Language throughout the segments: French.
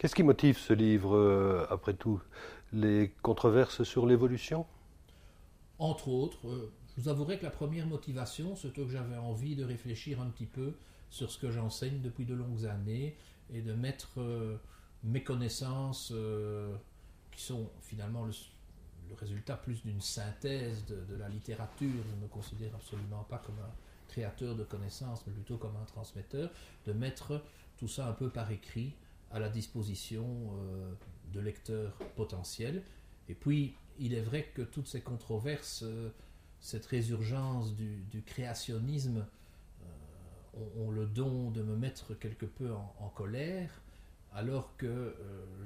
Qu'est-ce qui motive ce livre, euh, après tout Les controverses sur l'évolution? Entre autres, euh, je vous avouerai que la première motivation, c'était que j'avais envie de réfléchir un petit peu sur ce que j'enseigne depuis de longues années et de mettre euh, mes connaissances, qui sont finalement le, résultat plus d'une synthèse de, de, la littérature, je ne me considère absolument pas comme un créateur de connaissances, mais plutôt comme un transmetteur, de mettre tout ça un peu par écrit à la disposition euh, de lecteurs potentiels. Et puis, il est vrai que toutes ces controverses, euh, cette résurgence du, créationnisme, euh, ont, le don de me mettre quelque peu en, colère, alors que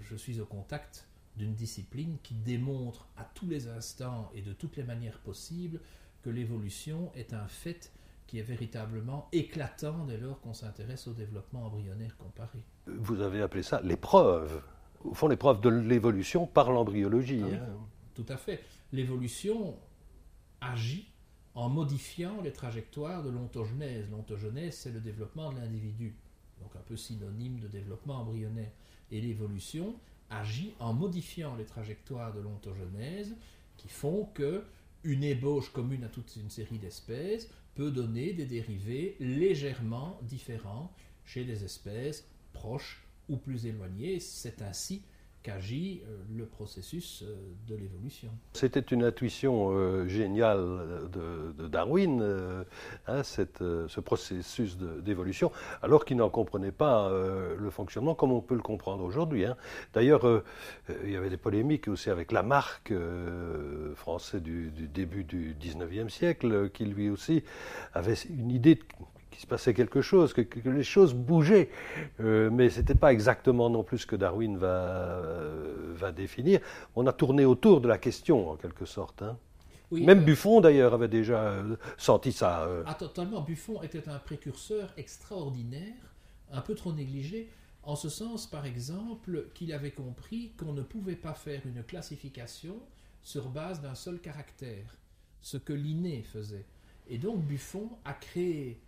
je suis au contact d'une discipline qui démontre à tous les instants et de toutes les manières possibles que l'évolution est un fait qui est véritablement éclatant dès lors qu'on s'intéresse au développement embryonnaire comparé. Vous avez appelé ça l'épreuve, au fond l'épreuve de l'évolution par l'embryologie. Ah hein. Tout à fait. L'évolution agit en modifiant les trajectoires de l'ontogenèse. L'ontogenèse, c'est le développement de l'individu, donc un peu synonyme de développement embryonnaire. Et l'évolution agit en modifiant les trajectoires de l'ontogenèse qui font que une ébauche commune à toute une série d'espèces peut donner des dérivés légèrement différents chez des espèces proches ou plus éloignées. C'est ainsi qu'agit euh, le processus euh, de l'évolution. C'était une intuition euh, géniale de, Darwin, hein, ce processus d'évolution, alors qu'il n'en comprenait pas le fonctionnement comme on peut le comprendre aujourd'hui. Hein. D'ailleurs, il y avait des polémiques aussi avec Lamarck, français du, du, début du 19e siècle, qui lui aussi avait une idée qu'il se passait quelque chose, que, les choses bougeaient. Euh, mais ce n'était pas exactement non plus ce que Darwin va, euh, va définir. On a tourné autour de la question, en quelque sorte. Hein. Même euh, Buffon, d'ailleurs, avait déjà senti ça. Ah, totalement. Buffon était un précurseur extraordinaire, un peu trop négligé, en ce sens, par exemple, qu'il avait compris qu'on ne pouvait pas faire une classification sur base d'un seul caractère, ce que Linné faisait. Et donc Buffon a créé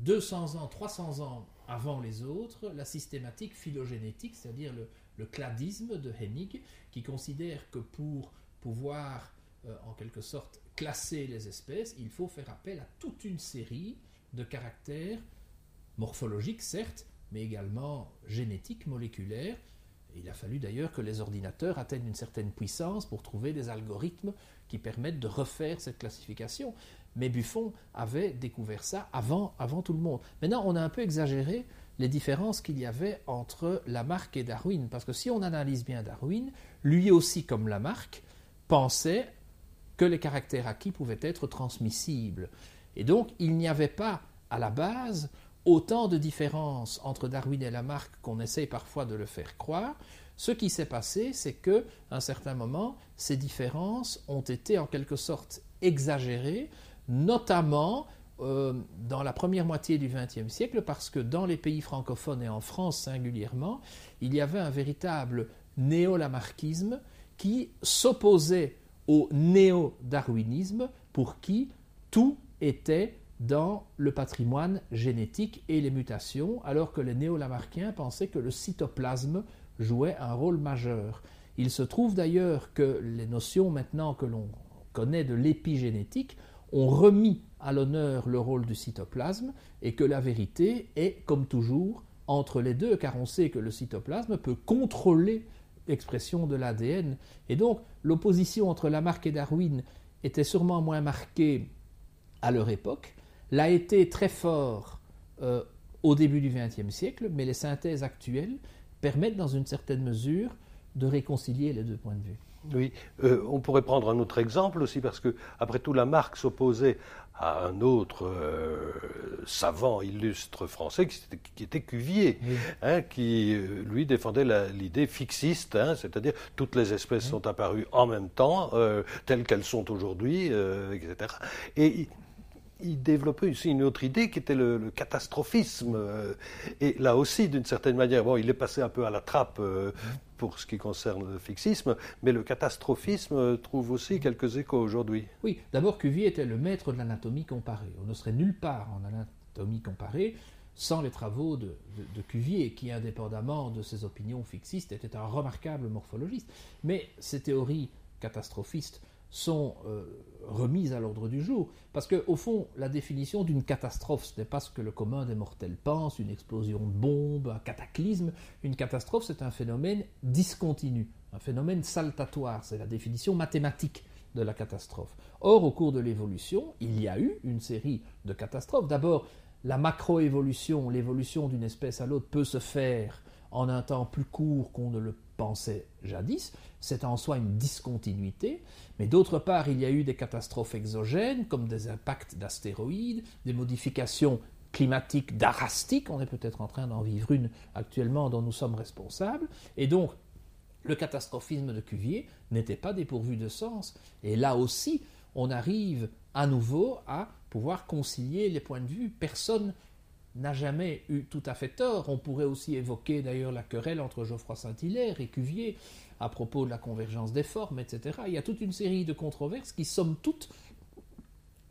200 ans, 300 ans avant les autres, la systématique phylogénétique, c'est-à-dire le, cladisme de Hennig, qui considère que pour pouvoir, euh, en quelque sorte, classer les espèces, il faut faire appel à toute une série de caractères morphologiques, certes, mais également génétiques, moléculaires. Il a fallu d'ailleurs que les ordinateurs atteignent une certaine puissance pour trouver des algorithmes qui permettent de refaire cette classification. Mais Buffon avait découvert ça avant, avant tout le monde. Maintenant, on a un peu exagéré les différences qu'il y avait entre Lamarck et Darwin. Parce que si on analyse bien Darwin, lui aussi, comme Lamarck, pensait que les caractères acquis pouvaient être transmissibles. Et donc, il n'y avait pas, à la base, autant de différences entre Darwin et Lamarck qu'on essaye parfois de le faire croire. Ce qui s'est passé, c'est que, à un certain moment, ces différences ont été en quelque sorte exagérées notamment euh, dans la première moitié du XXe siècle, parce que dans les pays francophones et en France singulièrement, il y avait un véritable néo-lamarckisme qui s'opposait au néo-darwinisme pour qui tout était dans le patrimoine génétique et les mutations, alors que les néo-lamarckiens pensaient que le cytoplasme jouait un rôle majeur. Il se trouve d'ailleurs que les notions maintenant que l'on connaît de l'épigénétique ont remis à l'honneur le rôle du cytoplasme et que la vérité est, comme toujours, entre les deux, car on sait que le cytoplasme peut contrôler l'expression de l'ADN. Et donc, l'opposition entre Lamarck et Darwin était sûrement moins marquée à leur époque, l'a été très fort euh, au début du XXe siècle, mais les synthèses actuelles permettent dans une certaine mesure de réconcilier les deux points de vue. Oui, euh, on pourrait prendre un autre exemple aussi, parce que, après tout, Lamarck s'opposait à un autre euh, savant illustre français qui, était Cuvier, hein, qui lui défendait l'idée fixiste, hein, c'est-à-dire toutes les espèces sont apparues en même temps, telles qu'elles sont aujourd'hui, etc. Et il développait aussi une autre idée qui était le, catastrophisme. Et là aussi, d'une certaine manière, bon, il est passé un peu à la trappe pour ce qui concerne le fixisme, mais le catastrophisme trouve aussi quelques échos aujourd'hui. Oui, d'abord Cuvier était le maître de l'anatomie comparée. On ne serait nulle part en anatomie comparée sans les travaux de, Cuvier, qui, indépendamment de ses opinions fixistes, était un remarquable morphologiste. Mais ces théories catastrophistes sont euh, remises à l'ordre du jour. Parce qu'au fond, la définition d'une catastrophe, ce n'est pas ce que le commun des mortels pense, une explosion de bombe, un cataclysme. Une catastrophe, c'est un phénomène discontinu, un phénomène saltatoire. C'est la définition mathématique de la catastrophe. Or, au cours de l'évolution, il y a eu une série de catastrophes. D'abord, la macroévolution, l'évolution d'une espèce à l'autre peut se faire en un temps plus court qu'on ne le pensait jadis. C'est en soi une discontinuité. Mais d'autre part, il y a eu des catastrophes exogènes, comme des impacts d'astéroïdes, des modifications climatiques darastiques. On est peut-être en train d'en vivre une actuellement dont nous sommes responsables. Et donc, le catastrophisme de Cuvier n'était pas dépourvu de sens. Et là aussi, on arrive à nouveau à pouvoir concilier les points de vue. Personne n'a jamais eu tout à fait tort. On pourrait aussi évoquer d'ailleurs la querelle entre Geoffroy Saint-Hilaire et Cuvier à propos de la convergence des formes, etc. Il y a toute une série de controverses qui, somme toute,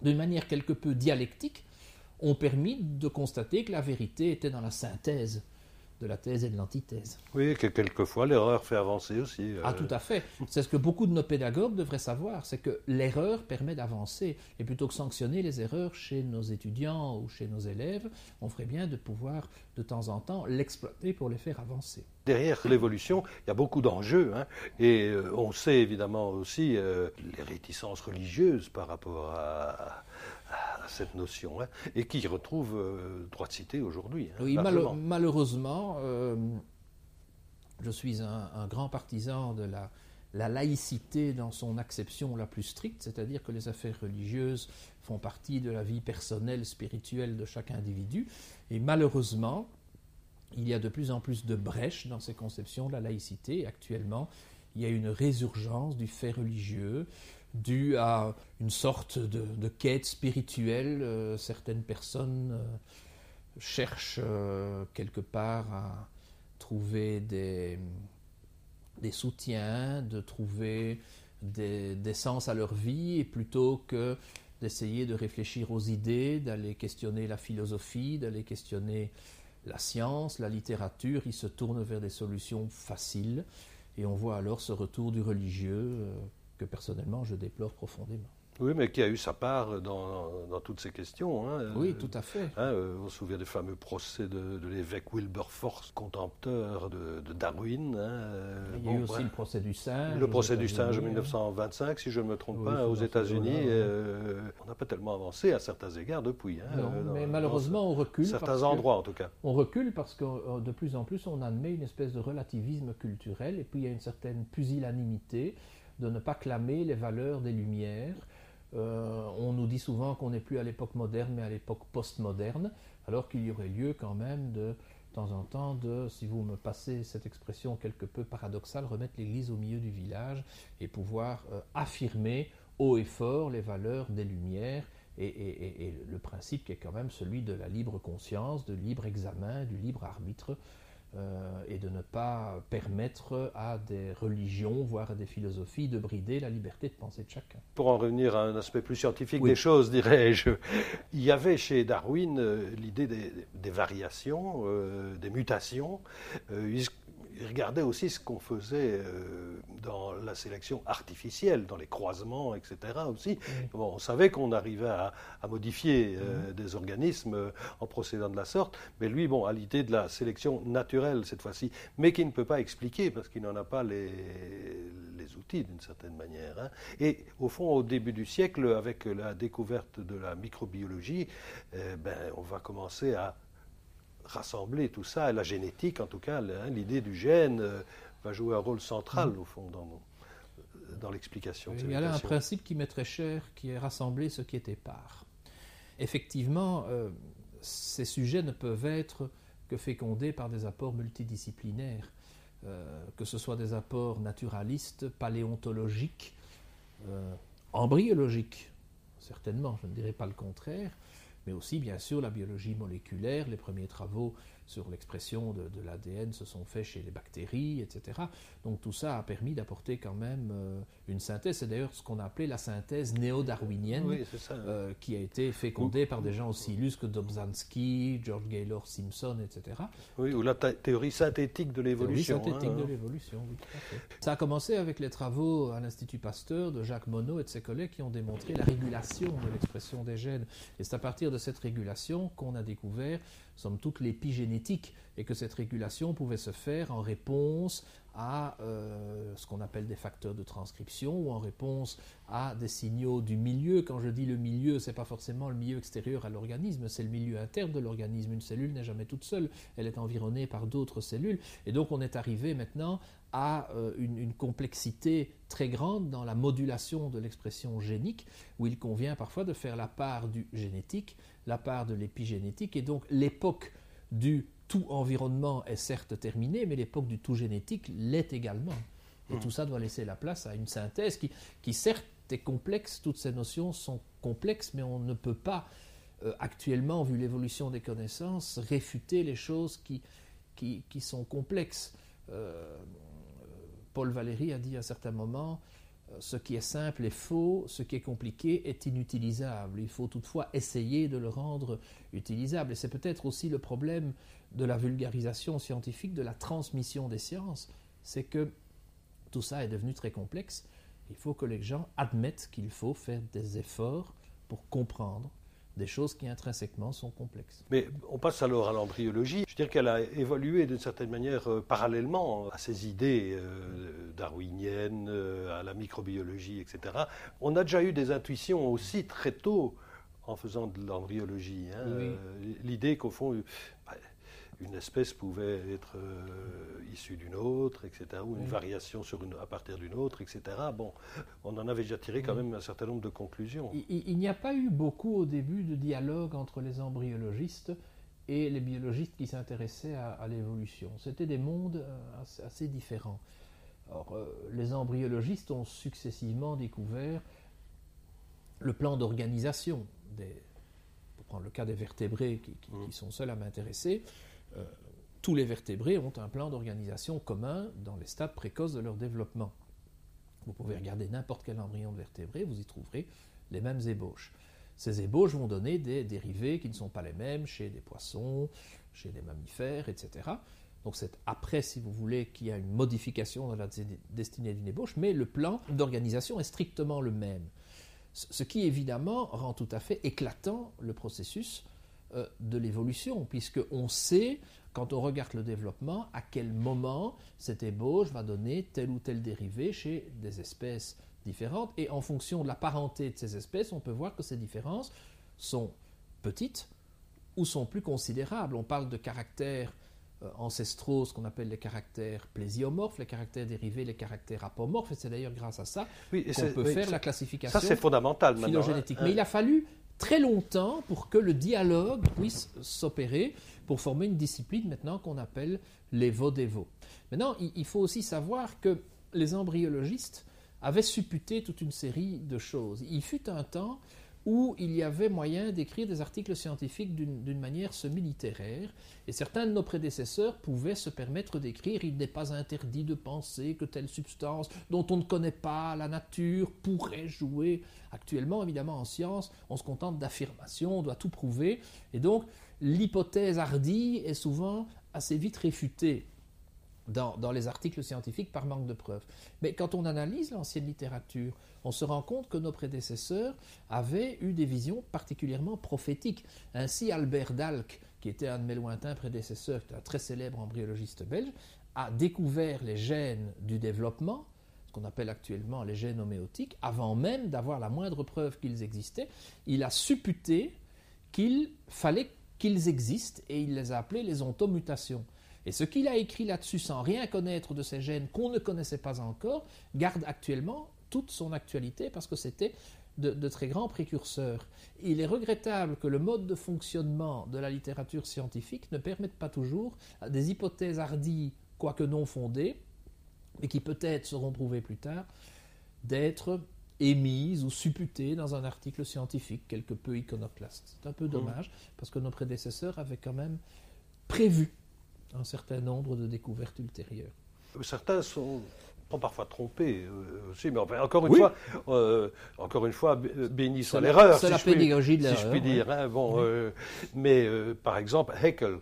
d'une manière quelque peu dialectique, ont permis de constater que la vérité était dans la synthèse de la thèse et de l'antithèse. Oui, que quelquefois l'erreur fait avancer aussi. Euh. Ah, tout à fait. C'est ce que beaucoup de nos pédagogues devraient savoir, c'est que l'erreur permet d'avancer. Et plutôt que sanctionner les erreurs chez nos étudiants ou chez nos élèves, on ferait bien de pouvoir de temps en temps l'exploiter pour les faire avancer. Derrière l'évolution, il y a beaucoup d'enjeux. Hein. et euh, on sait évidemment aussi euh, les réticences religieuses par rapport à cette notion, hein, et qui retrouve euh, droit de cité aujourd'hui. Hein, oui, malheureusement, euh, je suis un, grand partisan de la, la, laïcité dans son acception la plus stricte, c'est-à-dire que les affaires religieuses font partie de la vie personnelle, spirituelle de chaque individu, et malheureusement, il y a de plus en plus de brèches dans ces conceptions de la laïcité. Actuellement, il y a une résurgence du fait religieux, dû à une sorte de, quête spirituelle. Euh, certaines personnes euh, cherchent euh, quelque part à trouver des, soutiens, de trouver des, sens à leur vie, et plutôt que d'essayer de réfléchir aux idées, d'aller questionner la philosophie, d'aller questionner la science, la littérature, ils se tournent vers des solutions faciles, et on voit alors ce retour du religieux que personnellement je déplore profondément. Oui, mais qui a eu sa part dans, dans toutes ces questions. Hein. Oui, tout à fait. Hein, euh, on se souvient des fameux procès de, l'évêque Wilberforce, contempteur de, Darwin. Hein, euh, Il y a eu aussi le procès du singe. Le procès du singe en 1925, si je ne me trompe pas, aux États-Unis. Euh, on n'a pas tellement avancé à certains égards depuis. non, mais malheureusement, on recule. Certains endroits, en tout cas. On recule parce que de plus en plus, on admet une espèce de relativisme culturel, et puis il y a une certaine pusillanimité de ne pas clamer les valeurs des Lumières. Euh, on nous dit souvent qu'on n'est plus à l'époque moderne, mais à l'époque postmoderne, alors qu'il y aurait lieu quand même de, temps en temps de, si vous me passez cette expression quelque peu paradoxale, remettre l'Église au milieu du village et pouvoir euh, affirmer haut et fort les valeurs des Lumières et, le principe qui est quand même celui de la libre conscience, de libre examen, du libre arbitre euh, et de ne pas permettre à des religions, voire à des philosophies, de brider la liberté de pensée de chacun. Pour en revenir à un aspect plus scientifique des choses, dirais-je, il y avait chez Darwin euh, l'idée des, variations, euh, des mutations regardait aussi ce qu'on faisait euh, dans la sélection artificielle, dans les croisements, etc. aussi. Bon, on savait qu'on arrivait à, modifier euh, des organismes euh, en procédant de la sorte, mais lui, bon, a l'idée de la sélection naturelle cette fois-ci, mais qui ne peut pas expliquer parce qu'il n'en a pas les, les outils d'une certaine manière. Hein. Et au fond, au début du siècle, avec la découverte de la microbiologie, ben, on va commencer à rassembler tout ça, la génétique en tout cas, hein, l'idée du gène euh, va jouer un rôle central mm. au fond dans, dans l'explication. Il y a là un principe qui m'est très cher, qui est rassembler ce qui est épars. Effectivement, euh, ces sujets ne peuvent être que fécondés par des apports multidisciplinaires, euh, que ce soit des apports naturalistes, paléontologiques, embryologiques, certainement, je ne dirais pas le contraire, mais aussi bien sûr la biologie moléculaire. Les premiers travaux sur l'expression de, l'ADN se sont faits chez les bactéries, etc. Donc tout ça a permis d'apporter quand même euh, une synthèse. C'est d'ailleurs ce qu'on a appelé la synthèse néo-darwinienne, euh, qui a été fécondée par des gens aussi illustres que Dobzhansky, George Gaylor Simpson, etc. Oui, ou la théorie synthétique de l'évolution. Théorie synthétique de hein. l'évolution, oui. Ça a commencé avec les travaux à l'Institut Pasteur de Jacques Monod et de ses collègues qui ont démontré la régulation de l'expression des gènes. Et c'est à partir de cette régulation qu'on a découvert somme toute, l'épigénétique, et que cette régulation pouvait se faire en réponse à euh, ce qu'on appelle des facteurs de transcription ou en réponse à des signaux du milieu. Quand je dis le milieu, ce n'est pas forcément le milieu extérieur à l'organisme, c'est le milieu interne de l'organisme. Une cellule n'est jamais toute seule, elle est environnée par d'autres cellules. Et donc on est arrivé maintenant à euh, une, complexité très grande dans la modulation de l'expression génique, où il convient parfois de faire la part du génétique, la part de l'épigénétique, et donc l'époque du tout environnement est certes terminée, mais l'époque du tout génétique l'est également. Et mmh. tout ça doit laisser la place à une synthèse qui, qui, certes est complexe, toutes ces notions sont complexes, mais on ne peut pas euh, actuellement, vu l'évolution des connaissances, réfuter les choses qui, qui, qui sont complexes. Euh, Paul Valéry a dit à un certain moment ce qui est simple est faux, ce qui est compliqué est inutilisable. Il faut toutefois essayer de le rendre utilisable. Et c'est peut-être aussi le problème de la vulgarisation scientifique, de la transmission des sciences, c'est que tout ça est devenu très complexe. Il faut que les gens admettent qu'il faut faire des efforts pour comprendre des choses qui intrinsèquement sont complexes. Mais on passe alors à l'embryologie. Je veux dire qu'elle a évolué d'une certaine manière euh, parallèlement à ces idées euh, darwiniennes, euh, à la microbiologie, etc. On a déjà eu des intuitions aussi très tôt en faisant de l'embryologie. Hein. L'idée qu'au fond, une espèce pouvait être euh, issue d'une autre, etc., ou une variation sur une, à partir d'une autre, etc. Bon, on en avait déjà tiré quand même un certain nombre de conclusions. Il, n'y a pas eu beaucoup au début de dialogue entre les embryologistes et les biologistes qui s'intéressaient à, l'évolution. C'était des mondes euh, assez, différents. Or, euh, les embryologistes ont successivement découvert le plan d'organisation des, pour prendre le cas des vertébrés qui, qui mmh. sont seuls à m'intéresser, euh, tous les vertébrés ont un plan d'organisation commun dans les stades précoces de leur développement. Vous pouvez regarder n'importe quel embryon de vertébré, vous y trouverez les mêmes ébauches. Ces ébauches vont donner des dérivés qui ne sont pas les mêmes chez des poissons, chez des mammifères, etc. Donc c'est après, si vous voulez, qu'il y a une modification dans la destinée d'une ébauche, mais le plan d'organisation est strictement le même. Ce qui évidemment rend tout à fait éclatant le processus de l'évolution, puisqu'on sait, quand on regarde le développement, à quel moment cette ébauche va donner tel ou tel dérivé chez des espèces différentes. Et en fonction de la parenté de ces espèces, on peut voir que ces différences sont petites ou sont plus considérables. On parle de caractères euh, ancestraux, ce qu'on appelle les caractères plésiomorphes, les caractères dérivés, les caractères apomorphes, et c'est d'ailleurs grâce à ça qu'on peut faire la classification ça, c'est fondamental phylogénétique. Hein. Mais il a fallu très longtemps pour que le dialogue puisse s'opérer pour former une discipline maintenant qu'on appelle les vaudévaux. Maintenant, il faut aussi savoir que les embryologistes avaient supputé toute une série de choses. Il fut un temps où il y avait moyen d'écrire des articles scientifiques d'une manière semi-littéraire, et certains de nos prédécesseurs pouvaient se permettre d'écrire Il n'est pas interdit de penser que telle substance dont on ne connaît pas la nature pourrait jouer. Actuellement, évidemment, en science, on se contente d'affirmations, on doit tout prouver, et donc l'hypothèse hardie est souvent assez vite réfutée dans, les articles scientifiques par manque de preuves. Mais quand on analyse l'ancienne littérature, on se rend compte que nos prédécesseurs avaient eu des visions particulièrement prophétiques. Ainsi, Albert Dalck, qui était un de mes lointains prédécesseurs, un très célèbre embryologiste belge, a découvert les gènes du développement, ce qu'on appelle actuellement les gènes homéotiques, avant même d'avoir la moindre preuve qu'ils existaient. Il a supputé qu'il fallait qu'ils existent et il les a appelés les ontomutations. Et ce qu'il a écrit là-dessus sans rien connaître de ces gènes qu'on ne connaissait pas encore, garde actuellement toute son actualité parce que c'était de, très grands précurseurs. Il est regrettable que le mode de fonctionnement de la littérature scientifique ne permette pas toujours des hypothèses hardies, quoique non fondées, mais qui peut-être seront prouvées plus tard, d'être émises ou supputées dans un article scientifique quelque peu iconoclaste. C'est un peu mmh. dommage, parce que nos prédécesseurs avaient quand même prévu un certain nombre de découvertes ultérieures. Certains sont parfois trompés euh, aussi, mais encore une fois, euh, encore une fois, béni soit l'erreur. C'est la pédagogie de l'erreur. Si je puis dire. Hein, bon, euh, mais par exemple, Haeckel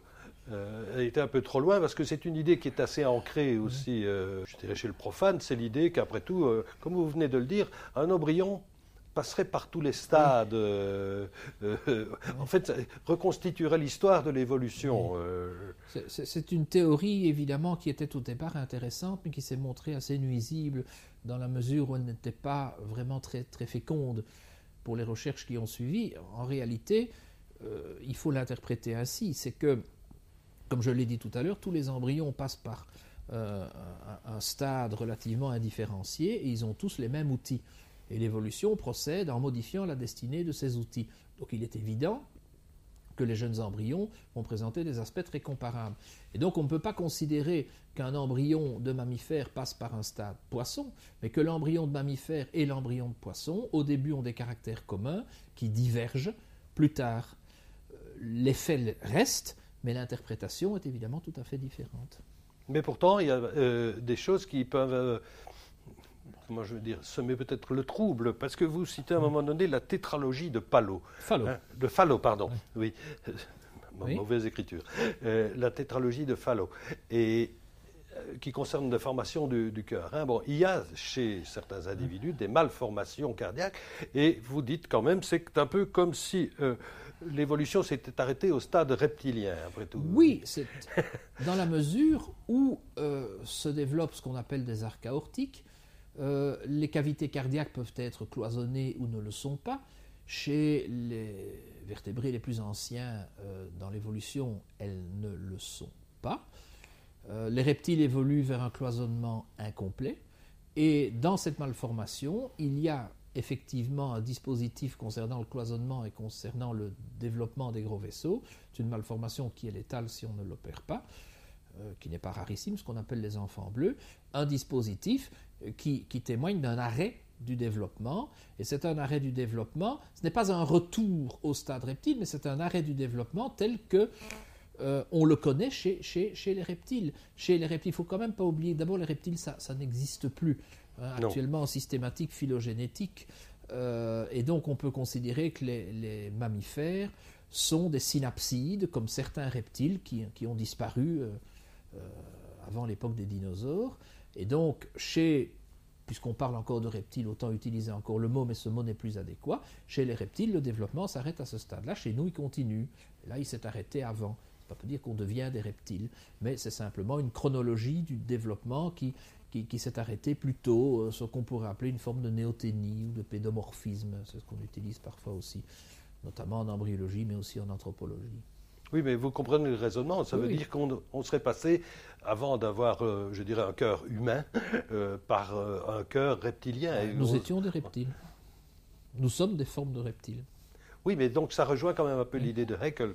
a été un peu trop loin parce que c'est une idée qui est assez ancrée aussi, je dirais chez le profane, c'est l'idée qu'après tout, comme vous venez de le dire, un embryon passerait par tous les stades, euh, euh, en fait, reconstituerait l'histoire de l'évolution. Euh. C'est une théorie, évidemment, qui était au départ intéressante, mais qui s'est montrée assez nuisible dans la mesure où elle n'était pas vraiment très, très féconde pour les recherches qui ont suivi. En réalité, il faut l'interpréter ainsi, c'est que, comme je l'ai dit tout à l'heure, tous les embryons passent par un stade relativement indifférencié et ils ont tous les mêmes outils. Et l'évolution procède en modifiant la destinée de ces outils. Donc il est évident que les jeunes embryons vont présenter des aspects très comparables. Et donc on ne peut pas considérer qu'un embryon de mammifère passe par un stade poisson, mais que l'embryon de mammifère et l'embryon de poisson, au début, ont des caractères communs qui divergent. Plus tard, euh, l'effet reste, mais l'interprétation est évidemment tout à fait différente. Mais pourtant, il y a euh, des choses qui peuvent euh, comment je veux dire, semer peut-être le trouble, parce que vous citez à un moment donné la tétralogie de Palo. Hein, de Fallo, pardon. Oui. Mauvaise écriture. Euh, la tétralogie de Fallo. Et euh, qui concerne la formation du, cœur. Hein. Bon, il y a chez certains individus des malformations cardiaques, et vous dites quand même, c'est un peu comme si euh, l'évolution s'était arrêtée au stade reptilien, après tout. Oui, c'est dans la mesure où se développent ce qu'on appelle des arcs aortiques, euh, les cavités cardiaques peuvent être cloisonnées ou ne le sont pas. Chez les vertébrés les plus anciens euh, dans l'évolution, elles ne le sont pas. Euh, les reptiles évoluent vers un cloisonnement incomplet. Et dans cette malformation, il y a effectivement un dispositif concernant le cloisonnement et concernant le développement des gros vaisseaux. C'est une malformation qui est létale si on ne l'opère pas, qui n'est pas rarissime, ce qu'on appelle les enfants bleus. Un dispositif qui, témoigne d'un arrêt du développement. Et c'est un arrêt du développement, ce n'est pas un retour au stade reptile, mais c'est un arrêt du développement tel que euh, on le connaît chez, chez, chez, les reptiles. Chez les reptiles, il faut quand même pas oublier, d'abord les reptiles, ça, ça n'existe plus hein, actuellement en systématique phylogénétique. Euh, et donc on peut considérer que les, les, mammifères sont des synapsides, comme certains reptiles qui, qui ont disparu euh, avant l'époque des dinosaures. Et donc, chez, puisqu'on parle encore de reptiles, autant utiliser encore le mot, mais ce mot n'est plus adéquat, chez les reptiles, le développement s'arrête à ce stade-là. Chez nous, il continue. là, il s'est arrêté avant. Veut pas dire qu'on devient des reptiles, mais c'est simplement une chronologie du développement qui, qui, s'est arrêté plus tôt, euh, ce qu'on pourrait appeler une forme de néoténie ou de pédomorphisme. C'est ce qu'on utilise parfois aussi, notamment en embryologie, mais aussi en anthropologie. Oui, mais vous comprenez le raisonnement. Ça veut dire qu'on serait passé, avant d'avoir, euh, je dirais, un cœur humain, euh, par euh, un cœur reptilien. Nous étions des reptiles. Nous sommes des formes de reptiles. Oui, mais donc ça rejoint quand même un peu l'idée de Haeckel.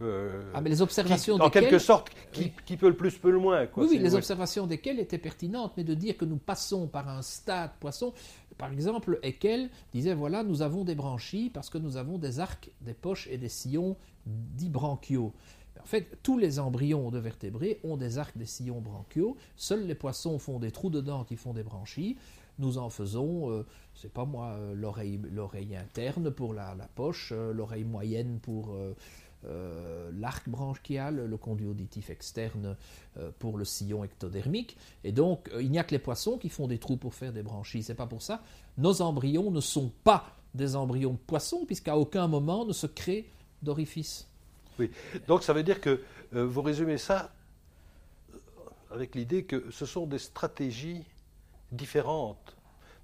ah, mais les observations En quelque sorte, qui, peut le plus, peut le moins. oui, oui les observations desquelles étaient pertinentes, mais de dire que nous passons par un stade poisson. Par exemple, Haeckel disait voilà, nous avons des branchies parce que nous avons des arcs, des poches et des sillons dits branchiaux. En fait, tous les embryons de vertébrés ont des arcs des sillons branchiaux. Seuls les poissons font des trous dedans qui font des branchies. Nous en faisons, euh, c'est pas moi, euh, l'oreille, interne pour la, poche, euh, l'oreille moyenne pour l'arc branchial, le conduit auditif externe pour le sillon ectodermique. Et donc, il n'y a que les poissons qui font des trous pour faire des branchies. C'est pas pour ça. Nos embryons ne sont pas des embryons de poissons, puisqu'à aucun moment ne se crée d'orifice. Oui, donc ça veut dire que euh, vous résumez ça euh, avec l'idée que ce sont des stratégies différentes,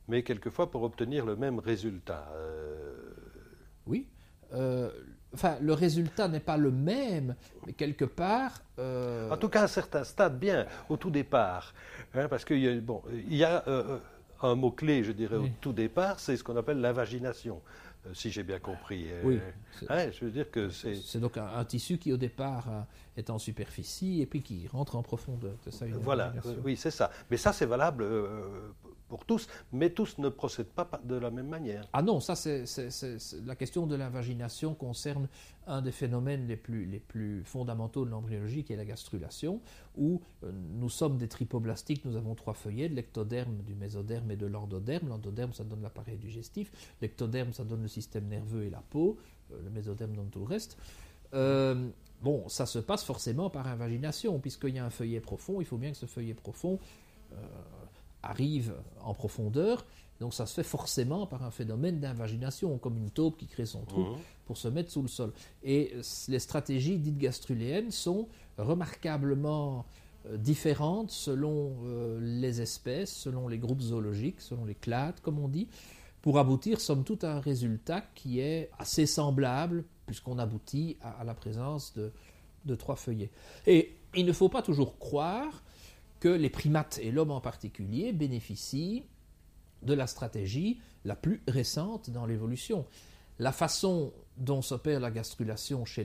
mais quelquefois pour obtenir le même résultat. Euh. Oui. enfin, le résultat n'est pas le même, mais quelque part. En tout cas, à un certain stade, bien, au tout départ. Hein, parce qu'il y a, bon, il y a un mot-clé, je dirais, au tout départ, c'est ce qu'on appelle l'invagination. Euh, si j'ai bien compris. Euh, oui. Hein, je veux dire que c'est. C'est donc un, tissu qui au départ euh, est en superficie et puis qui rentre en profondeur. voilà, oui, c'est ça. Mais ça, c'est valable tous, mais tous ne procèdent pas de la même manière. Ah non, ça c'est la question de l'invagination concerne un des phénomènes les plus, les plus fondamentaux de l'embryologie, qui est la gastrulation, où euh, nous sommes des tripoblastiques, nous avons trois feuillets, de l'ectoderme, du mésoderme et de l'endoderme. L'endoderme, ça donne l'appareil digestif, l'ectoderme, ça donne le système nerveux et la peau, euh, le mésoderme donne tout le reste. Euh, bon, ça se passe forcément par invagination, puisqu'il y a un feuillet profond, il faut bien que ce feuillet profond arrive en profondeur. Donc ça se fait forcément par un phénomène d'invagination, comme une taupe qui crée son trou pour se mettre sous le sol. Et les stratégies dites gastruléennes sont remarquablement euh, différentes selon euh, les espèces, selon les groupes zoologiques, selon les clades, comme on dit, pour aboutir, somme toute, à un résultat qui est assez semblable, puisqu'on aboutit à, la présence de, de trois feuillets. Et il ne faut pas toujours croire que les primates, et l'homme en particulier, bénéficient de la stratégie la plus récente dans l'évolution. La façon dont s'opère la gastrulation chez,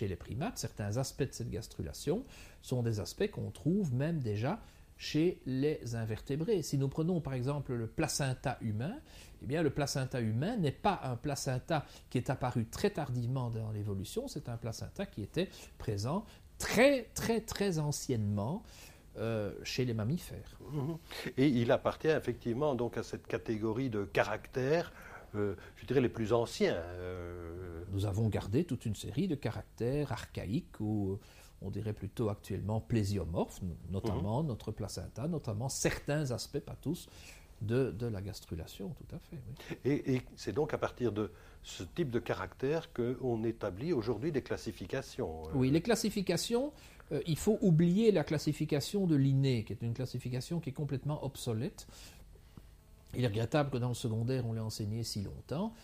les primates, certains aspects de cette gastrulation sont des aspects qu'on trouve même déjà chez les invertébrés. Si nous prenons par exemple le placenta humain, eh bien le placenta humain n'est pas un placenta qui est apparu très tardivement dans l'évolution, c'est un placenta qui était présent très très très anciennement euh, chez les mammifères. Mhm. Et il appartient effectivement donc à cette catégorie de caractères, euh, je dirais les plus anciens. Euh. Nous avons gardé toute une série de caractères archaïques ou on dirait plutôt actuellement plésiomorphes, notamment mhm. notre placenta, notamment certains aspects, pas tous, de, la gastrulation, tout à fait. Et, et c'est donc à partir de ce type de caractère qu'on établit aujourd'hui des classifications. Oui, les classifications euh, il faut oublier la classification de l'inné, qui est une classification qui est complètement obsolète. Il est regrettable que dans le secondaire, on l'ait enseigné si longtemps.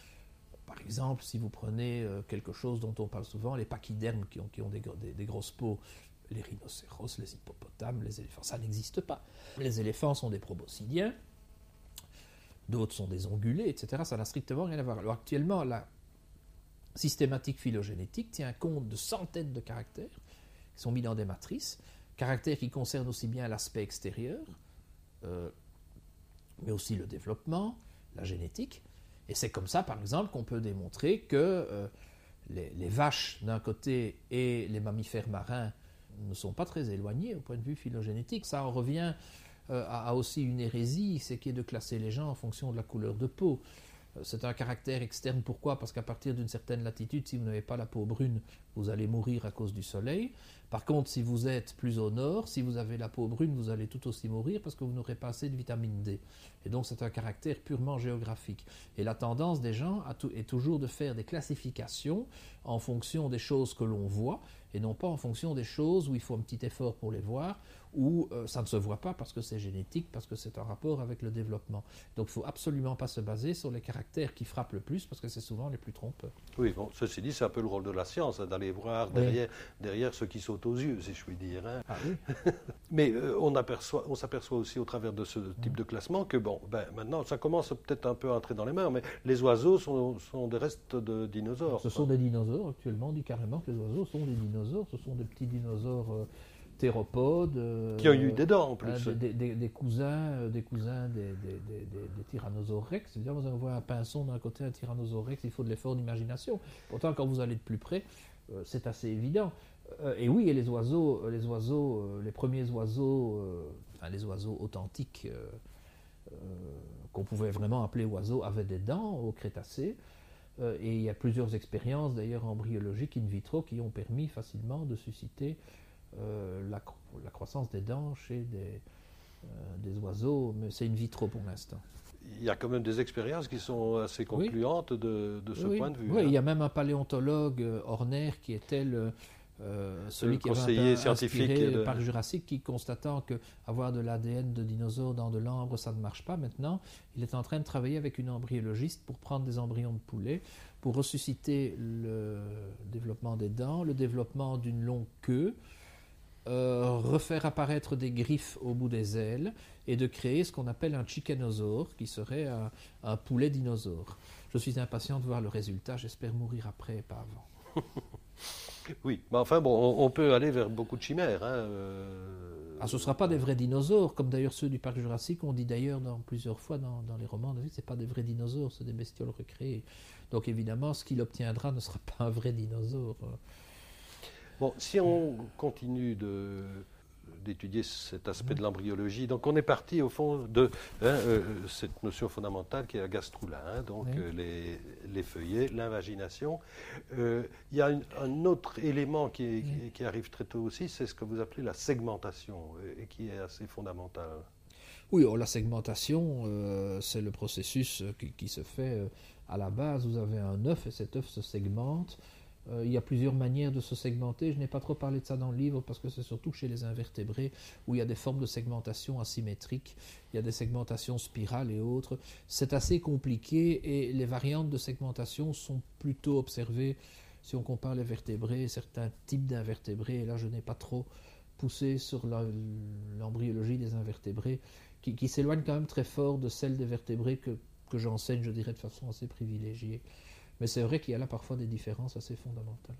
Par exemple, si vous prenez euh, quelque chose dont on parle souvent, les pachydermes qui ont, des, grosses peaux, les rhinocéros, les hippopotames, les éléphants, ça n'existe pas. Les éléphants sont des proboscidiens, d'autres sont des ongulés, etc. Ça n'a strictement rien à voir. Alors actuellement, la systématique phylogénétique tient compte de centaines de caractères sont mis dans des matrices, caractères qui concernent aussi bien l'aspect extérieur, euh, mais aussi le développement, la génétique. Et c'est comme ça, par exemple, qu'on peut démontrer que euh, les, vaches d'un côté et les mammifères marins ne sont pas très éloignés au point de vue phylogénétique. Ça en revient euh, à, aussi une hérésie, c'est qui est de classer les gens en fonction de la couleur de peau. C'est un caractère externe. Pourquoi? Parce qu'à partir d'une certaine latitude, si vous n'avez pas la peau brune, vous allez mourir à cause du soleil. Par contre, si vous êtes plus au nord, si vous avez la peau brune, vous allez tout aussi mourir parce que vous n'aurez pas assez de vitamine D. Et donc, c'est un caractère purement géographique. Et la tendance des gens est toujours de faire des classifications en fonction des choses que l'on voit et non pas en fonction des choses où il faut un petit effort pour les voir où euh, ça ne se voit pas parce que c'est génétique, parce que c'est un rapport avec le développement. Donc il ne faut absolument pas se baser sur les caractères qui frappent le plus, parce que c'est souvent les plus trompeurs. Oui, bon, ceci dit, c'est un peu le rôle de la science, hein, d'aller voir derrière, derrière ce qui saute aux yeux, si je puis dire. Hein. Ah, oui. Mais euh, on, aperçoit, on s'aperçoit aussi au travers de ce type de classement que, bon, ben, maintenant, ça commence peut-être un peu à entrer dans les mains, mais les oiseaux sont, sont des restes de dinosaures. Ce sont des dinosaures, actuellement, on dit carrément que les oiseaux sont des dinosaures, ce sont des petits dinosaures... Euh, théropodes. Euh, qui ont eu des dents en plus. Euh, des, cousins, des cousins des, tyrannosaures rex. C'est-à-dire, vous voyez un pinson d'un côté, un tyrannosaure rex, il faut de l'effort d'imagination. Pourtant, quand vous allez de plus près, euh, c'est assez évident. Et oui, et les oiseaux, les oiseaux, les premiers oiseaux, enfin les oiseaux authentiques qu'on pouvait vraiment appeler oiseaux avaient des dents au Crétacé. et il y a plusieurs expériences d'ailleurs embryologiques in vitro qui ont permis facilement de susciter euh, la, la, croissance des dents chez des, euh, des oiseaux, mais c'est une vitro pour l'instant. Il y a quand même des expériences qui sont assez concluantes de, de, ce point de vue. Oui, il y a hein. même un paléontologue, euh, Horner, qui était le, celui qui avait un scientifique de... par Jurassique, qui constatant que avoir de l'ADN de dinosaures dans de l'ambre, ça ne marche pas maintenant, il est en train de travailler avec une embryologiste pour prendre des embryons de poulet, pour ressusciter le développement des dents, le développement d'une longue queue, euh, refaire apparaître des griffes au bout des ailes et de créer ce qu'on appelle un chickenosaure, qui serait un, poulet dinosaure. Je suis impatient de voir le résultat, j'espère mourir après et pas avant. oui, mais enfin bon, on, peut aller vers beaucoup de chimères. Hein, euh, ah, ce ne sera pas des vrais dinosaures, comme d'ailleurs ceux du parc Jurassique, on dit d'ailleurs dans, plusieurs fois dans, dans les romans, ce pas des vrais dinosaures, c'est des bestioles recréées. Donc évidemment, ce qu'il obtiendra ne sera pas un vrai dinosaure. Bon, si on continue de, d'étudier cet aspect de l'embryologie. Donc on est parti au fond de hein, euh, cette notion fondamentale qui est la gastroula, hein, donc euh, les, les, feuillets, l'invagination. Euh, il y a un autre élément qui, qui, arrive très tôt aussi, c'est ce que vous appelez la segmentation et qui est assez fondamental. Oui, oh, la segmentation, c'est le processus qui, qui, se fait à la base. Vous avez un œuf et cet œuf se segmente. Euh, il y a plusieurs manières de se segmenter. Je n'ai pas trop parlé de ça dans le livre parce que c'est surtout chez les invertébrés où il y a des formes de segmentation asymétriques. Il y a des segmentations spirales et autres. C'est assez compliqué et les variantes de segmentation sont plutôt observées si on compare les vertébrés, certains types d'invertébrés. Et là, je n'ai pas trop poussé sur l'embryologie des invertébrés qui, s'éloigne quand même très fort de celle des vertébrés que j'enseigne, je dirais, de façon assez privilégiée. Mais c'est vrai qu'il y a là parfois des différences assez fondamentales.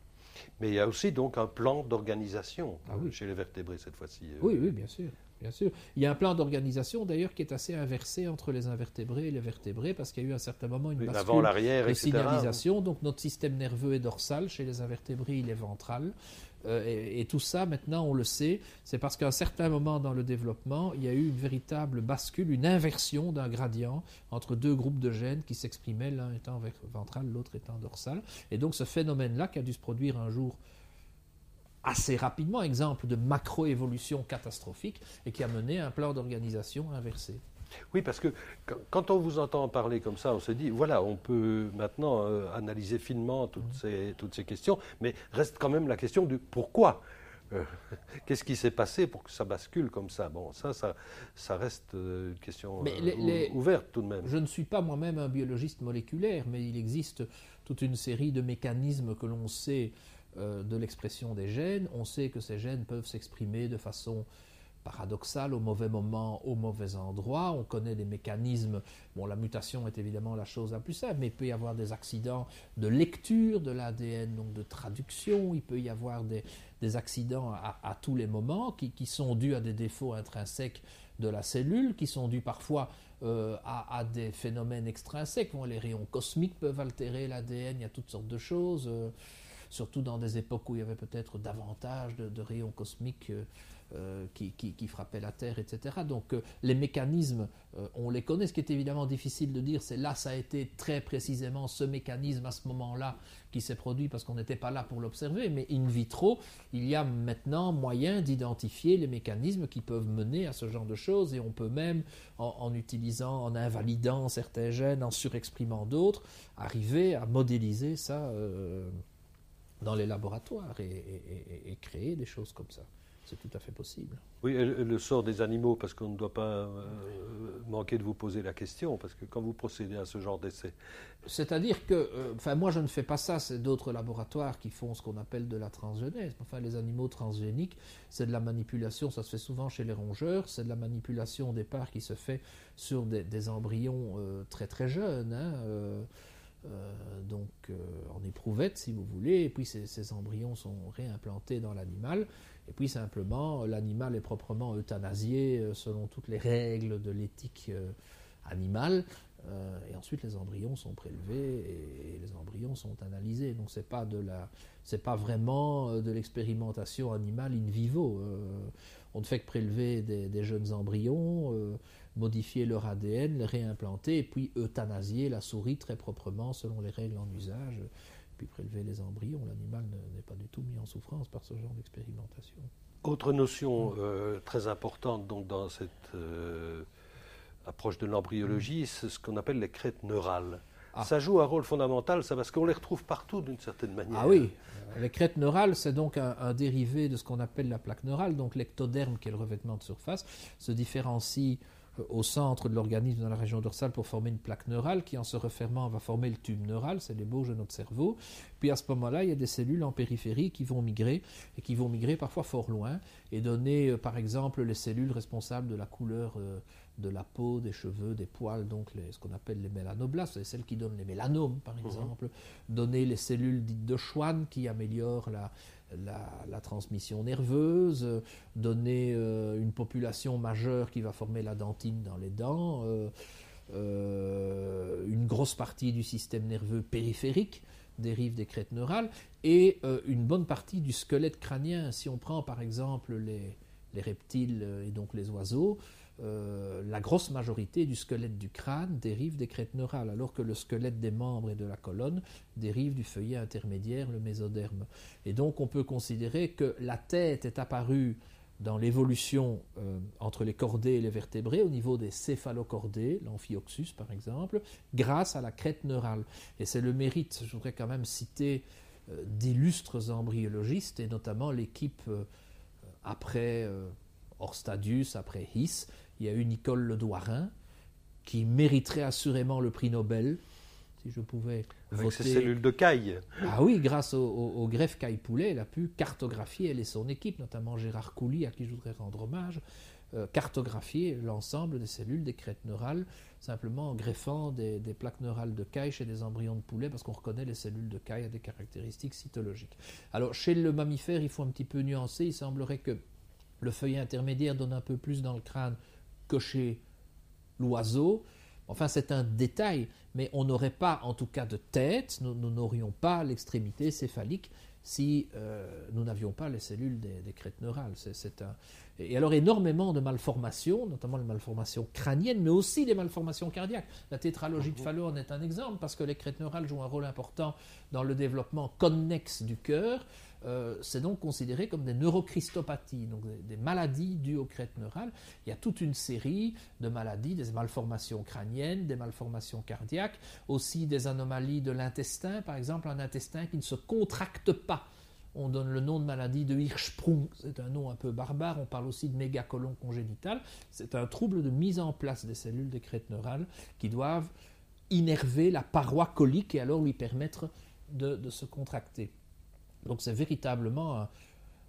Mais il y a aussi donc un plan d'organisation ah chez les vertébrés cette fois-ci. Euh. Oui, oui, bien sûr. Bien sûr. Il y a un plan d'organisation d'ailleurs qui est assez inversé entre les invertébrés et les vertébrés parce qu'il y a eu à un certain moment une bascule de signalisation. Donc notre système nerveux est dorsal, chez les invertébrés il est ventral. Euh, et, tout ça, maintenant, on le sait, c'est parce qu'à un certain moment dans le développement, il y a eu une véritable bascule, une inversion d'un gradient entre deux groupes de gènes qui s'exprimaient, l'un étant ventral, l'autre étant dorsal. Et donc ce phénomène-là, qui a dû se produire un jour assez rapidement, exemple de macroévolution catastrophique, et qui a mené à un plan d'organisation inversé. Oui, parce que quand on vous entend parler comme ça, on se dit, voilà, on peut maintenant euh, analyser finement toutes, mmh. ces, toutes ces questions, mais reste quand même la question du pourquoi. Euh, qu'est-ce qui s'est passé pour que ça bascule comme ça? Bon, ça, ça, ça reste euh, une question ouverte tout de même. Je ne suis pas moi-même un biologiste moléculaire, mais il existe toute une série de mécanismes que l'on sait de l'expression des gènes. On sait que ces gènes peuvent s'exprimer de façon paradoxal, au mauvais moment, au mauvais endroit. On connaît des mécanismes. Bon, la mutation est évidemment la chose la plus simple, mais il peut y avoir des accidents de lecture de l'ADN, donc de traduction. Il peut y avoir des, accidents à, tous les moments qui, sont dus à des défauts intrinsèques de la cellule, qui sont dus parfois euh, à, des phénomènes extrinsèques. les rayons cosmiques peuvent altérer l'ADN, il y a toutes sortes de choses. Euh, surtout dans des époques où il y avait peut-être davantage de, rayons cosmiques euh, euh, qui, frappaient la Terre, etc. Donc euh, les mécanismes, on les connaît. Ce qui est évidemment difficile de dire, c'est là, ça a été très précisément ce mécanisme à ce moment-là qui s'est produit parce qu'on n'était pas là pour l'observer. Mais in vitro, il y a maintenant moyen d'identifier les mécanismes qui peuvent mener à ce genre de choses et on peut même, en, utilisant, en invalidant certains gènes, en surexprimant d'autres, arriver à modéliser ça dans les laboratoires et créer des choses comme ça. C'est tout à fait possible. Oui, le sort des animaux, parce qu'on ne doit pas euh, manquer de vous poser la question, parce que quand vous procédez à ce genre d'essai. C'est-à-dire que, euh, enfin, moi je ne fais pas ça, c'est d'autres laboratoires qui font ce qu'on appelle de la transgénèse. Enfin, les animaux transgéniques, c'est de la manipulation, ça se fait souvent chez les rongeurs, c'est de la manipulation au départ qui se fait sur des, embryons euh, très très jeunes. Hein, donc en éprouvette si vous voulez, et puis ces embryons sont réimplantés dans l'animal, et puis simplement, l'animal est proprement euthanasié euh, selon toutes les règles de l'éthique euh, animale. Euh, et ensuite, les embryons sont prélevés et, les embryons sont analysés. Donc, c'est pas pas vraiment de l'expérimentation animale in vivo. On ne fait que prélever des, jeunes embryons, modifier leur ADN, les réimplanter et puis euthanasier la souris très proprement selon les règles en usage puis prélever les embryons. L'animal n'est pas du tout mis en souffrance par ce genre d'expérimentation. Autre notion euh, très importante donc, dans cette euh, approche de l'embryologie, c'est ce qu'on appelle les crêtes neurales. Ah. Ça joue un rôle fondamental, ça, parce qu'on les retrouve partout d'une certaine manière. Ah oui, les crêtes neurales, c'est donc un, un, dérivé de ce qu'on appelle la plaque neurale. Donc l'ectoderme, qui est le revêtement de surface, se différencie au centre de l'organisme dans la région dorsale pour former une plaque neurale qui en se refermant va former le tube neural, c'est les bauges de notre cerveau. Puis à ce moment-là, il y a des cellules en périphérie qui vont migrer et qui vont migrer parfois fort loin et donner euh, par exemple les cellules responsables de la couleur euh, de la peau, des cheveux, des poils, donc ce qu'on appelle les mélanoblastes, c'est celles qui donnent les mélanomes par mhm. exemple, donner les cellules dites de Schwann qui améliorent la, la, transmission nerveuse, donner une population majeure qui va former la dentine dans les dents, une grosse partie du système nerveux périphérique dérive des crêtes neurales, et une bonne partie du squelette crânien. Si on prend par exemple les, les reptiles et donc les oiseaux, euh, la grosse majorité du squelette du crâne dérive des crêtes neurales, alors que le squelette des membres et de la colonne dérive du feuillet intermédiaire, le mésoderme. Et donc on peut considérer que la tête est apparue dans l'évolution euh, entre les cordées et les vertébrés, au niveau des céphalocordés, l'amphioxus par exemple, grâce à la crête neurale. Et c'est le mérite, je voudrais quand même citer euh, d'illustres embryologistes, et notamment l'équipe après Orstadius, après Hiss, il y a eu Nicole Ledouarin, qui mériterait assurément le prix Nobel, si je pouvais Avec voter. ses cellules de caille. Ah oui, grâce au, greffe caille-poulet, elle a pu cartographier, elle et son équipe, notamment Gérard Couly, à qui je voudrais rendre hommage, euh, cartographier l'ensemble des cellules des crêtes neurales, simplement en greffant des, plaques neurales de caille chez des embryons de poulet, parce qu'on reconnaît les cellules de caille à des caractéristiques cytologiques. Alors, chez le mammifère, il faut un petit peu nuancer, il semblerait que le feuillet intermédiaire donne un peu plus dans le crâne cocher l'oiseau. Enfin, c'est un détail, mais on n'aurait pas, en tout cas de tête, nous n'aurions pas l'extrémité céphalique si euh, nous n'avions pas les cellules des, crêtes neurales. C'est, un... Et alors, énormément de malformations, notamment les malformations crâniennes, mais aussi des malformations cardiaques. La tétralogie de Fallot en est un exemple, parce que les crêtes neurales jouent un rôle important dans le développement connexe du cœur. Euh, c'est donc considéré comme des neurocristopathies, donc des, maladies dues aux crêtes neurales. Il y a toute une série de maladies, des malformations crâniennes, des malformations cardiaques, aussi des anomalies de l'intestin, par exemple un intestin qui ne se contracte pas. On donne le nom de maladie de Hirschsprung, c'est un nom un peu barbare, on parle aussi de mégacolon congénital. C'est un trouble de mise en place des cellules des crêtes neurales qui doivent innerver la paroi colique et alors lui permettre de se contracter. Donc c'est véritablement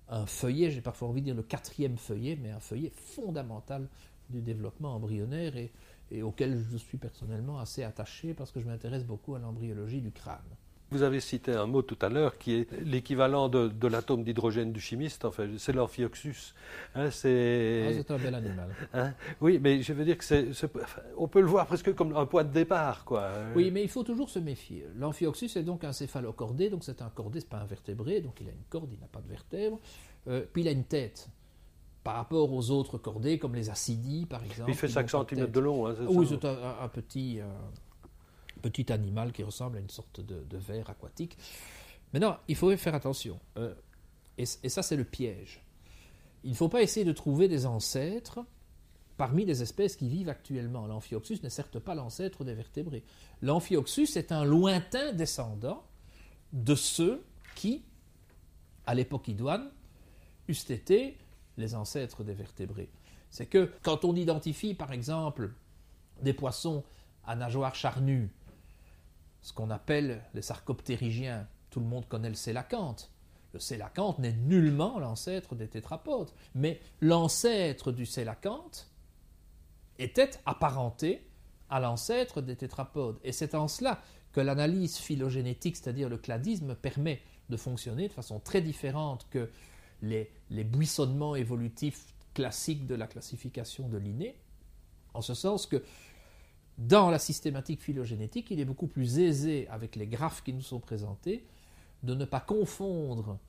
un, feuillet, j'ai parfois envie de dire le quatrième feuillet, mais un feuillet fondamental du développement embryonnaire et, auquel je suis personnellement assez attaché parce que je m'intéresse beaucoup à l'embryologie du crâne. Vous avez cité un mot tout à l'heure qui est l'équivalent de, l'atome d'hydrogène du chimiste, enfin, c'est l'amphioxus. Hein, c'est... Ah, c'est un bel animal. Hein, oui, mais je veux dire que c'est, on peut le voir presque comme un point de départ. Quoi. Oui, mais il faut toujours se méfier. L'amphioxus est donc un céphalocordé, donc c'est un cordé, c'est pas un vertébré, donc il a une corde, il n'a pas de vertèbre, euh, puis il a une tête par rapport aux autres cordés, comme les acidies, par exemple. Il fait 5 cm de long. Hein, oui, c'est un, petit, euh, petit animal qui ressemble à une sorte de, de ver aquatique. Maintenant, il faut faire attention. Euh, et, ça, c'est le piège. Il ne faut pas essayer de trouver des ancêtres parmi les espèces qui vivent actuellement. L'amphioxus n'est certes pas l'ancêtre des vertébrés. L'amphioxus est un lointain descendant de ceux qui, à l'époque idoine, eussent été les ancêtres des vertébrés. C'est que quand on identifie, par exemple, des poissons à nageoires charnues ce qu'on appelle les sarcoptérygiens. Tout le monde connaît le sélacanthe. Le sélacanthe n'est nullement l'ancêtre des tétrapodes, mais l'ancêtre du sélacanthe était apparenté à l'ancêtre des tétrapodes. Et c'est en cela que l'analyse phylogénétique, c'est-à-dire le cladisme, permet de fonctionner de façon très différente que les, buissonnements évolutifs classiques de la classification de Linné, en ce sens que dans la systématique phylogénétique, il est beaucoup plus aisé, avec les graphes qui nous sont présentés, de ne pas confondre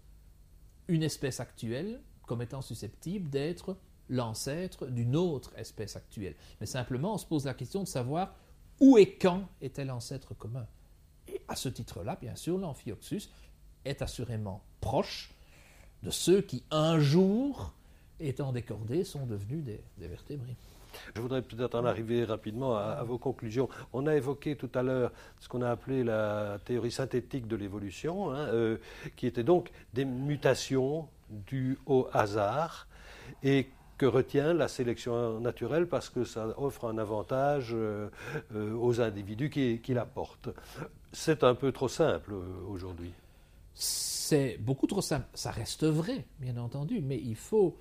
une espèce actuelle comme étant susceptible d'être l'ancêtre d'une autre espèce actuelle. Mais simplement, on se pose la question de savoir où et quand était l'ancêtre commun. Et à ce titre-là, bien sûr, l'amphioxus est assurément proche de ceux qui, un jour, étant décordés, sont devenus des, des vertébrés. Je voudrais peut-être en arriver rapidement à, vos conclusions. On a évoqué tout à l'heure ce qu'on a appelé la théorie synthétique de l'évolution, hein, euh, qui était donc des mutations dues au hasard et que retient la sélection naturelle parce que ça offre un avantage euh, euh, aux individus qui, qui la portent. C'est un peu trop simple aujourd'hui. C'est beaucoup trop simple. Ça reste vrai, bien entendu, mais il faut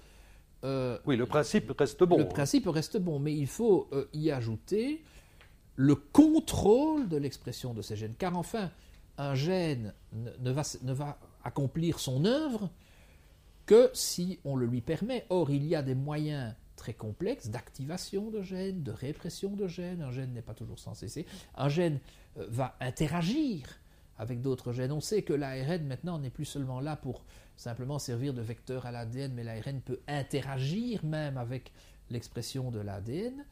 euh, oui, le principe reste bon. Le principe reste bon, mais il faut euh, y ajouter le contrôle de l'expression de ces gènes. Car enfin, un gène ne, va, ne va accomplir son œuvre que si on le lui permet. Or, il y a des moyens très complexes d'activation de gènes, de répression de gènes. Un gène n'est pas toujours sans cesser. Un gène euh, va interagir avec d'autres gènes. On sait que l'ARN maintenant n'est plus seulement là pour simplement servir de vecteur à l'ADN, mais l'ARN peut interagir même avec l'expression de l'ADN.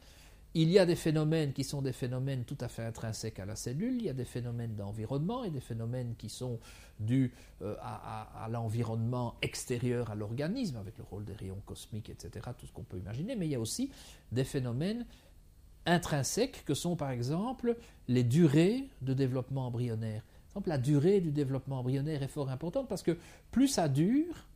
Il y a des phénomènes qui sont des phénomènes tout à fait intrinsèques à la cellule, il y a des phénomènes d'environnement et des phénomènes qui sont dus euh, à, l'environnement extérieur à l'organisme, avec le rôle des rayons cosmiques, etc., tout ce qu'on peut imaginer, mais il y a aussi des phénomènes intrinsèques que sont par exemple les durées de développement embryonnaire. La durée du développement embryonnaire est fort importante parce que plus ça dure,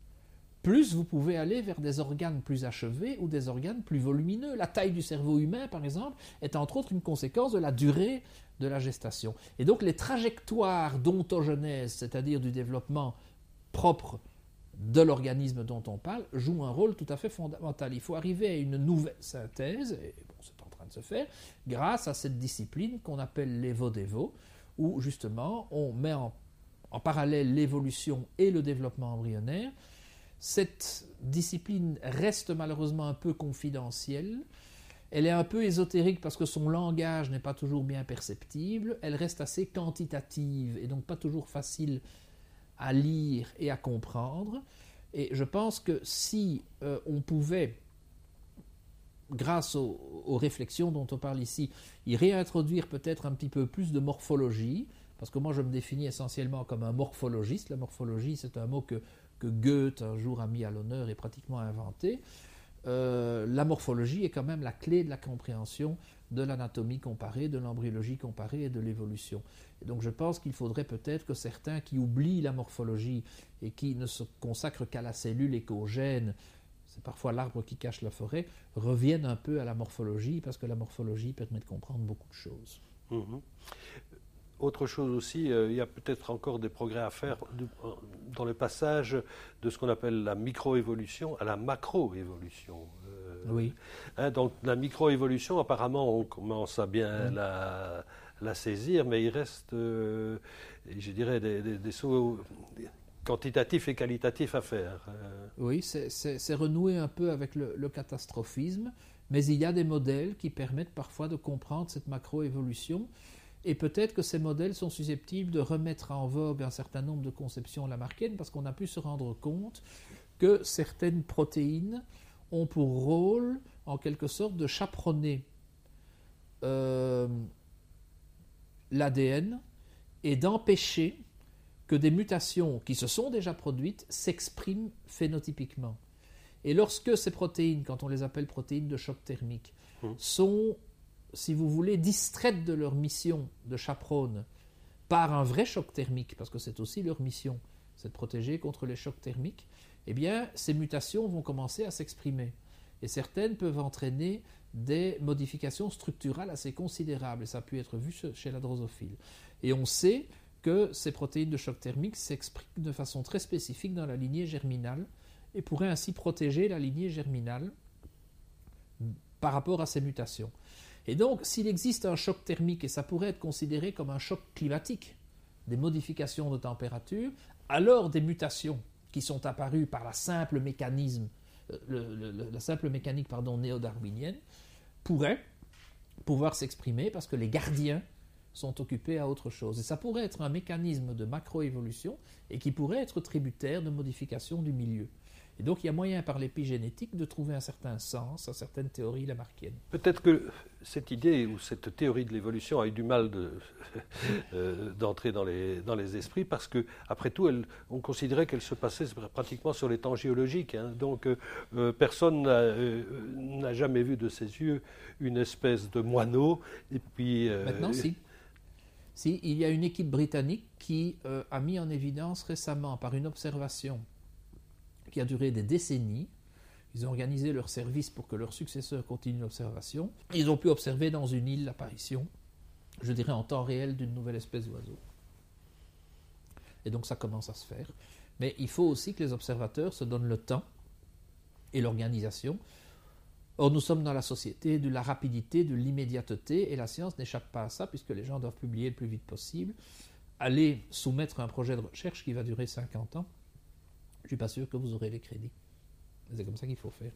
plus vous pouvez aller vers des organes plus achevés ou des organes plus volumineux. La taille du cerveau humain, par exemple, est entre autres une conséquence de la durée de la gestation. Et donc les trajectoires d'ontogenèse, c'est-à-dire du développement propre de l'organisme dont on parle, jouent un rôle tout à fait fondamental. Il faut arriver à une nouvelle synthèse, et bon, c'est en train de se faire, grâce à cette discipline qu'on appelle l'évo-dévo, où justement on met en parallèle l'évolution et le développement embryonnaire, cette discipline reste malheureusement un peu confidentielle. Elle est un peu ésotérique parce que son langage n'est pas toujours bien perceptible. Elle reste assez quantitative et donc pas toujours facile à lire et à comprendre. Et je pense que si euh, on pouvait, grâce aux, réflexions dont on parle ici, y réintroduire peut-être un petit peu plus de morphologie, parce que moi je me définis essentiellement comme un morphologiste. La morphologie, c'est un mot que que Goethe un jour a mis à l'honneur et pratiquement inventé, euh, la morphologie est quand même la clé de la compréhension de l'anatomie comparée, de l'embryologie comparée et de l'évolution. Donc je pense qu'il faudrait peut-être que certains qui oublient la morphologie et qui ne se consacrent qu'à la cellule et qu'au gène, c'est parfois l'arbre qui cache la forêt, reviennent un peu à la morphologie parce que la morphologie permet de comprendre beaucoup de choses. Mhm. Autre chose aussi, euh, il y a peut-être encore des progrès à faire dans le passage de ce qu'on appelle la microévolution à la macroévolution. Euh, oui. Hein, donc la microévolution, apparemment, on commence à bien la, saisir, mais il reste, euh, je dirais, des, sauts quantitatifs et qualitatifs à faire. Oui, c'est renouer un peu avec le, le, catastrophisme, mais il y a des modèles qui permettent parfois de comprendre cette macroévolution. Et peut-être que ces modèles sont susceptibles de remettre en vogue un certain nombre de conceptions lamarckiennes parce qu'on a pu se rendre compte que certaines protéines ont pour rôle, en quelque sorte, de chaperonner euh, l'ADN et d'empêcher que des mutations qui se sont déjà produites s'expriment phénotypiquement. Et lorsque ces protéines, quand on les appelle protéines de choc thermique, mmh. sont si vous voulez, distraites de leur mission de chaperone par un vrai choc thermique, parce que c'est aussi leur mission, c'est de protéger contre les chocs thermiques, eh bien, ces mutations vont commencer à s'exprimer. Et certaines peuvent entraîner des modifications structurales assez considérables. Et ça a pu être vu chez la drosophile. Et on sait que ces protéines de choc thermique s'expriment de façon très spécifique dans la lignée germinale et pourraient ainsi protéger la lignée germinale par rapport à ces mutations. Et donc, s'il existe un choc thermique, et ça pourrait être considéré comme un choc climatique, des modifications de température, alors des mutations qui sont apparues par la simple mécanisme, euh, la simple mécanique pardon, néo-darwinienne, pourraient pouvoir s'exprimer parce que les gardiens sont occupés à autre chose. Et ça pourrait être un mécanisme de macroévolution et qui pourrait être tributaire de modifications du milieu. Et donc il y a moyen par l'épigénétique de trouver un certain sens à certaines théories lamarckiennes. Peut-être que cette idée ou cette théorie de l'évolution a eu du mal euh, d'entrer dans, les, dans les esprits parce que, après tout, elle, on considérait qu'elle se passait pratiquement sur les temps géologiques. Hein. Donc euh, personne euh, n'a jamais vu de ses yeux une espèce de moineau. Et puis, Maintenant, si. Si, il y a une équipe britannique qui a mis en évidence récemment, par une observation qui a duré des décennies. Ils ont organisé leur service pour que leurs successeurs continuent l'observation. Ils ont pu observer dans une île l'apparition, je dirais en temps réel, d'une nouvelle espèce d'oiseau. Et donc ça commence à se faire. Mais il faut aussi que les observateurs se donnent le temps et l'organisation. Or, nous sommes dans la société de la rapidité, de l'immédiateté, et la science n'échappe pas à ça, puisque les gens doivent publier le plus vite possible. allez soumettre un projet de recherche qui va durer 50 ans, je ne suis pas sûr que vous aurez les crédits. C'est comme ça qu'il faut faire.